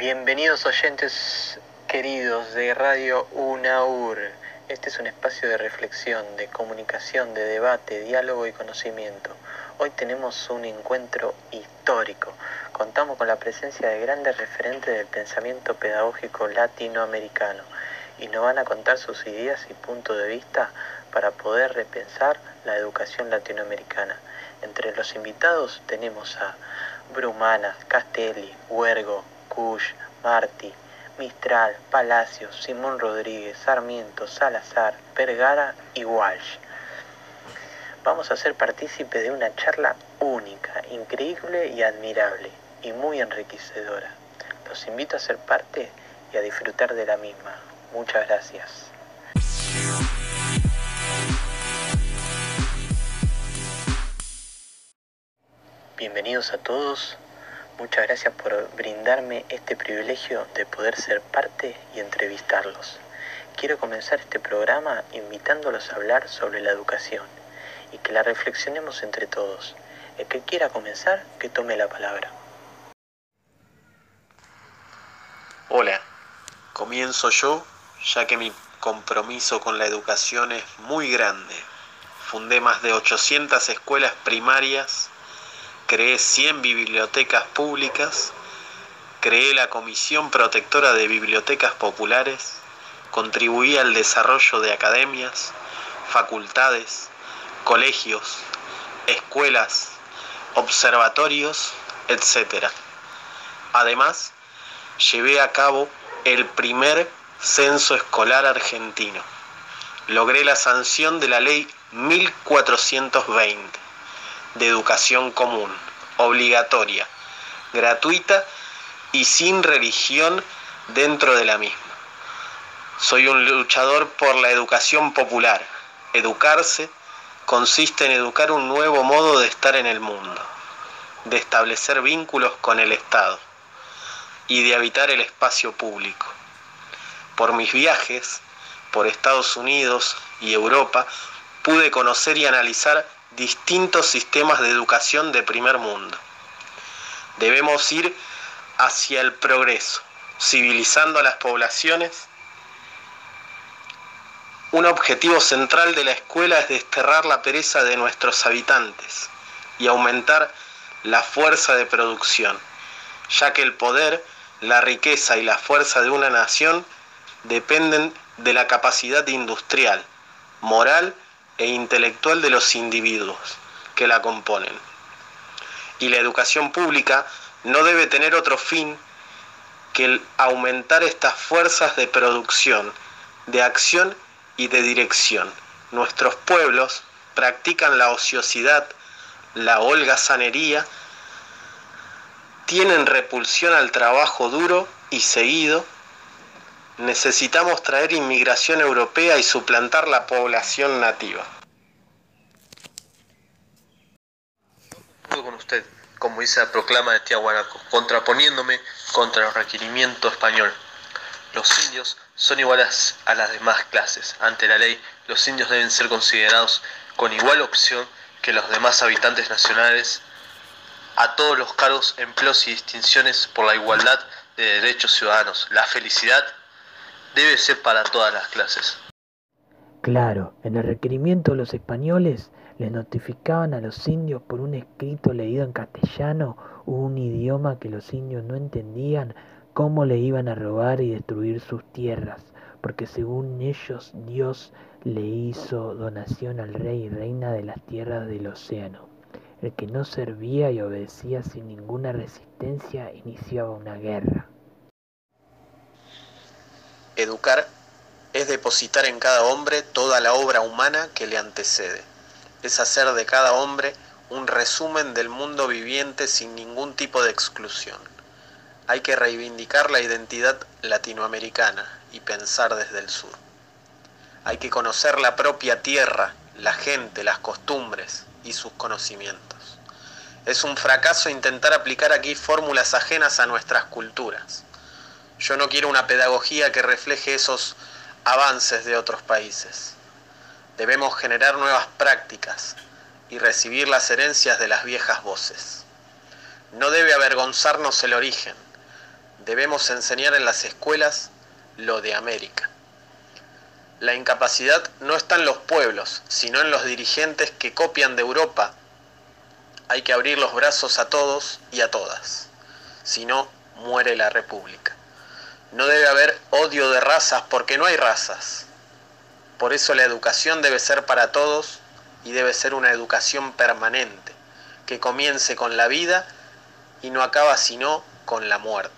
Bienvenidos oyentes queridos de Radio UNAUR. Este es un espacio de reflexión, de comunicación, de debate, diálogo y conocimiento. Hoy tenemos un encuentro histórico. Contamos con la presencia de grandes referentes del pensamiento pedagógico latinoamericano y nos van a contar sus ideas y puntos de vista para poder repensar la educación latinoamericana. Entre los invitados tenemos a Brumana, Castelli, Huergo, Cush, Martí, Mistral, Palacios, Simón Rodríguez, Sarmiento, Salazar, Vergara y Walsh. Vamos a ser partícipes de una charla única, increíble y admirable, y muy enriquecedora. Los invito a ser parte y a disfrutar de la misma. Muchas gracias. Bienvenidos a todos Muchas gracias por brindarme este privilegio de poder ser parte y entrevistarlos. Quiero comenzar este programa invitándolos a hablar sobre la educación y que la reflexionemos entre todos. El que quiera comenzar, que tome la palabra. Hola, comienzo yo, ya que mi compromiso con la educación es muy grande. Fundé más de 800 escuelas primarias creé 100 bibliotecas públicas, creé la Comisión Protectora de Bibliotecas Populares, contribuí al desarrollo de academias, facultades, colegios, escuelas, observatorios, etc. Además, llevé a cabo el primer censo escolar argentino. Logré la sanción de la ley 1420 de educación común, obligatoria, gratuita y sin religión dentro de la misma. Soy un luchador por la educación popular. Educarse consiste en educar un nuevo modo de estar en el mundo, de establecer vínculos con el Estado y de habitar el espacio público. Por mis viajes por Estados Unidos y Europa pude conocer y analizar distintos sistemas de educación de primer mundo. Debemos ir hacia el progreso, civilizando a las poblaciones. Un objetivo central de la escuela es desterrar la pereza de nuestros habitantes y aumentar la fuerza de producción, ya que el poder, la riqueza y la fuerza de una nación dependen de la capacidad industrial, moral e intelectual de los individuos que la componen. Y la educación pública no debe tener otro fin que el aumentar estas fuerzas de producción, de acción y de dirección. Nuestros pueblos practican la ociosidad, la holgazanería, tienen repulsión al trabajo duro y seguido, necesitamos traer inmigración europea y suplantar la población nativa. con usted, como dice la proclama de Tiahuanaco, contraponiéndome contra el requerimiento español. Los indios son iguales a las demás clases. Ante la ley, los indios deben ser considerados con igual opción que los demás habitantes nacionales a todos los cargos, empleos y distinciones por la igualdad de derechos ciudadanos. La felicidad debe ser para todas las clases. Claro, en el requerimiento los españoles les notificaban a los indios por un escrito leído en castellano, un idioma que los indios no entendían, cómo le iban a robar y destruir sus tierras, porque según ellos Dios le hizo donación al rey y reina de las tierras del océano. El que no servía y obedecía sin ninguna resistencia iniciaba una guerra. Educar es depositar en cada hombre toda la obra humana que le antecede. Es hacer de cada hombre un resumen del mundo viviente sin ningún tipo de exclusión. Hay que reivindicar la identidad latinoamericana y pensar desde el sur. Hay que conocer la propia tierra, la gente, las costumbres y sus conocimientos. Es un fracaso intentar aplicar aquí fórmulas ajenas a nuestras culturas. Yo no quiero una pedagogía que refleje esos avances de otros países. Debemos generar nuevas prácticas y recibir las herencias de las viejas voces. No debe avergonzarnos el origen. Debemos enseñar en las escuelas lo de América. La incapacidad no está en los pueblos, sino en los dirigentes que copian de Europa. Hay que abrir los brazos a todos y a todas, si no, muere la República. No debe haber odio de razas porque no hay razas. Por eso la educación debe ser para todos y debe ser una educación permanente, que comience con la vida y no acaba sino con la muerte.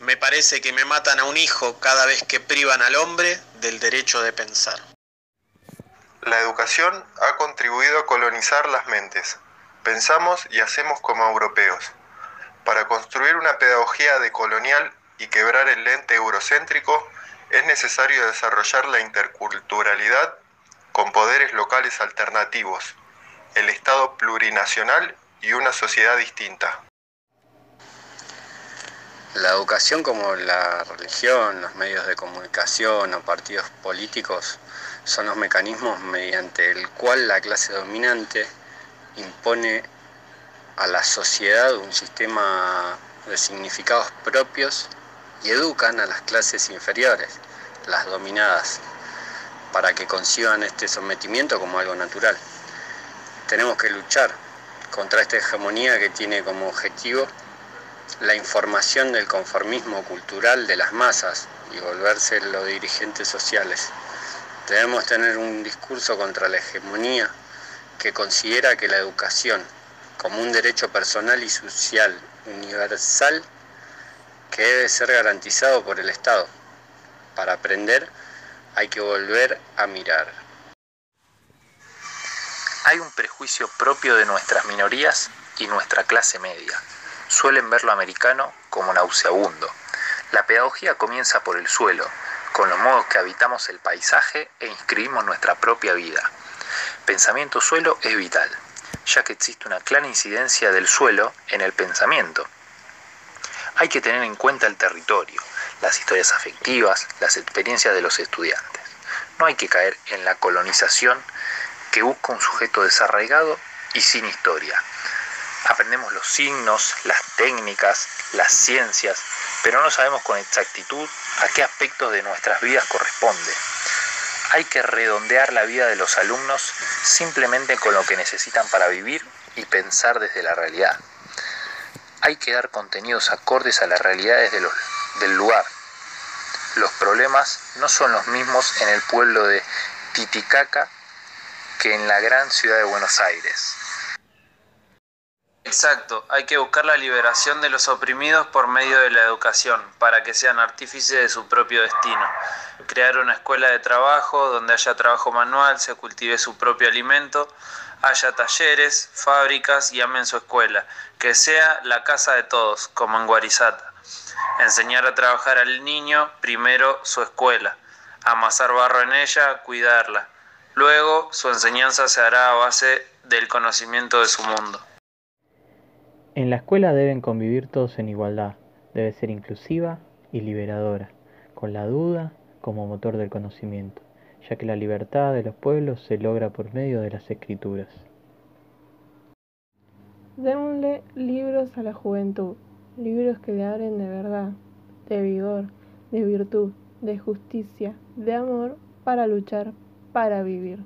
Me parece que me matan a un hijo cada vez que privan al hombre del derecho de pensar. La educación ha contribuido a colonizar las mentes. Pensamos y hacemos como europeos. Para construir una pedagogía decolonial y quebrar el lente eurocéntrico, es necesario desarrollar la interculturalidad con poderes locales alternativos, el Estado plurinacional y una sociedad distinta. La educación como la religión, los medios de comunicación o partidos políticos son los mecanismos mediante el cual la clase dominante impone a la sociedad un sistema de significados propios y educan a las clases inferiores, las dominadas, para que conciban este sometimiento como algo natural. Tenemos que luchar contra esta hegemonía que tiene como objetivo la información del conformismo cultural de las masas y volverse los dirigentes sociales. Debemos tener un discurso contra la hegemonía que considera que la educación, como un derecho personal y social universal, que debe ser garantizado por el Estado. Para aprender hay que volver a mirar. Hay un prejuicio propio de nuestras minorías y nuestra clase media suelen ver lo americano como nauseabundo. La pedagogía comienza por el suelo, con los modos que habitamos el paisaje e inscribimos nuestra propia vida. Pensamiento suelo es vital, ya que existe una clara incidencia del suelo en el pensamiento. Hay que tener en cuenta el territorio, las historias afectivas, las experiencias de los estudiantes. No hay que caer en la colonización que busca un sujeto desarraigado y sin historia, Aprendemos los signos, las técnicas, las ciencias, pero no sabemos con exactitud a qué aspectos de nuestras vidas corresponde. Hay que redondear la vida de los alumnos simplemente con lo que necesitan para vivir y pensar desde la realidad. Hay que dar contenidos acordes a las realidades del lugar. Los problemas no son los mismos en el pueblo de Titicaca que en la gran ciudad de Buenos Aires. Exacto, hay que buscar la liberación de los oprimidos por medio de la educación, para que sean artífices de su propio destino. Crear una escuela de trabajo donde haya trabajo manual, se cultive su propio alimento, haya talleres, fábricas y amen su escuela, que sea la casa de todos, como en Guarizata. Enseñar a trabajar al niño, primero su escuela, amasar barro en ella, cuidarla. Luego su enseñanza se hará a base del conocimiento de su mundo. En la escuela deben convivir todos en igualdad, debe ser inclusiva y liberadora, con la duda como motor del conocimiento, ya que la libertad de los pueblos se logra por medio de las escrituras. Démosle libros a la juventud, libros que le abren de verdad, de vigor, de virtud, de justicia, de amor, para luchar, para vivir.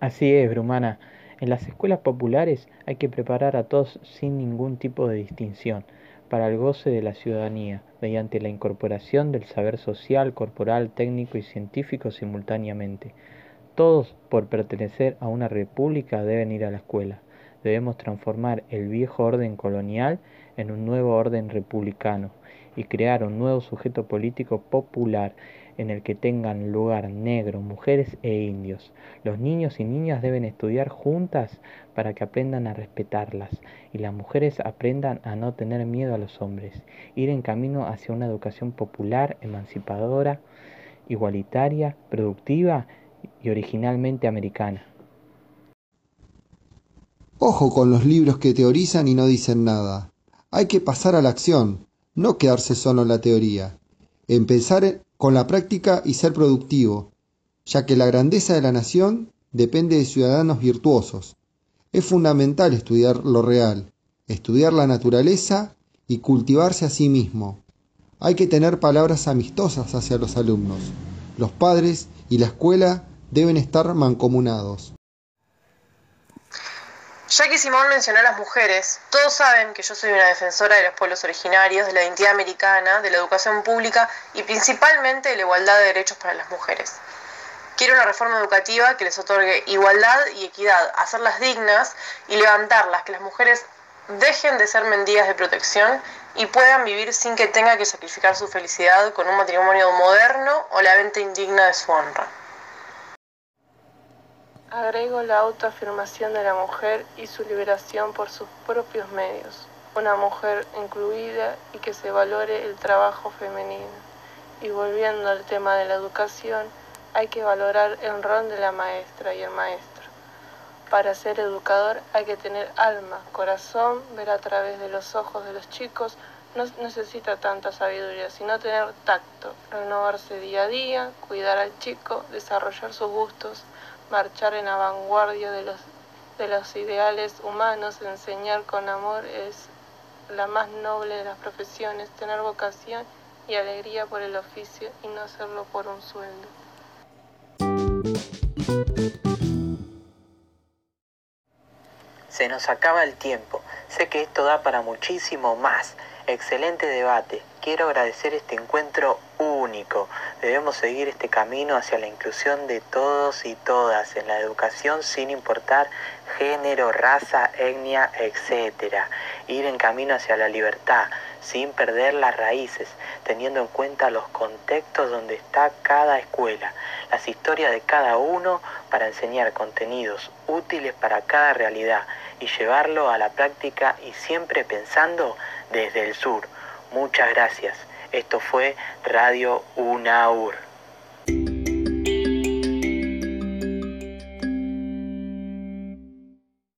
Así es, Brumana. En las escuelas populares hay que preparar a todos sin ningún tipo de distinción para el goce de la ciudadanía, mediante la incorporación del saber social, corporal, técnico y científico simultáneamente. Todos, por pertenecer a una república, deben ir a la escuela. Debemos transformar el viejo orden colonial en un nuevo orden republicano y crear un nuevo sujeto político popular en el que tengan lugar negros, mujeres e indios. Los niños y niñas deben estudiar juntas para que aprendan a respetarlas y las mujeres aprendan a no tener miedo a los hombres, ir en camino hacia una educación popular, emancipadora, igualitaria, productiva y originalmente americana. Ojo con los libros que teorizan y no dicen nada. Hay que pasar a la acción, no quedarse solo en la teoría. Empezar con la práctica y ser productivo, ya que la grandeza de la nación depende de ciudadanos virtuosos. Es fundamental estudiar lo real, estudiar la naturaleza y cultivarse a sí mismo. Hay que tener palabras amistosas hacia los alumnos. Los padres y la escuela deben estar mancomunados. Ya que Simón mencionó a las mujeres, todos saben que yo soy una defensora de los pueblos originarios, de la identidad americana, de la educación pública y principalmente de la igualdad de derechos para las mujeres. Quiero una reforma educativa que les otorgue igualdad y equidad, hacerlas dignas y levantarlas, que las mujeres dejen de ser mendigas de protección y puedan vivir sin que tenga que sacrificar su felicidad con un matrimonio moderno o la venta indigna de su honra. Agrego la autoafirmación de la mujer y su liberación por sus propios medios. Una mujer incluida y que se valore el trabajo femenino. Y volviendo al tema de la educación, hay que valorar el rol de la maestra y el maestro. Para ser educador hay que tener alma, corazón, ver a través de los ojos de los chicos. No necesita tanta sabiduría, sino tener tacto, renovarse día a día, cuidar al chico, desarrollar sus gustos, marchar en vanguardia de los, de los ideales humanos, enseñar con amor es la más noble de las profesiones, tener vocación y alegría por el oficio y no hacerlo por un sueldo. Se nos acaba el tiempo. Sé que esto da para muchísimo más. Excelente debate. Quiero agradecer este encuentro único. Debemos seguir este camino hacia la inclusión de todos y todas en la educación sin importar género, raza, etnia, etc. Ir en camino hacia la libertad sin perder las raíces, teniendo en cuenta los contextos donde está cada escuela, las historias de cada uno para enseñar contenidos útiles para cada realidad y llevarlo a la práctica y siempre pensando desde el sur. Muchas gracias. Esto fue Radio UNAUR.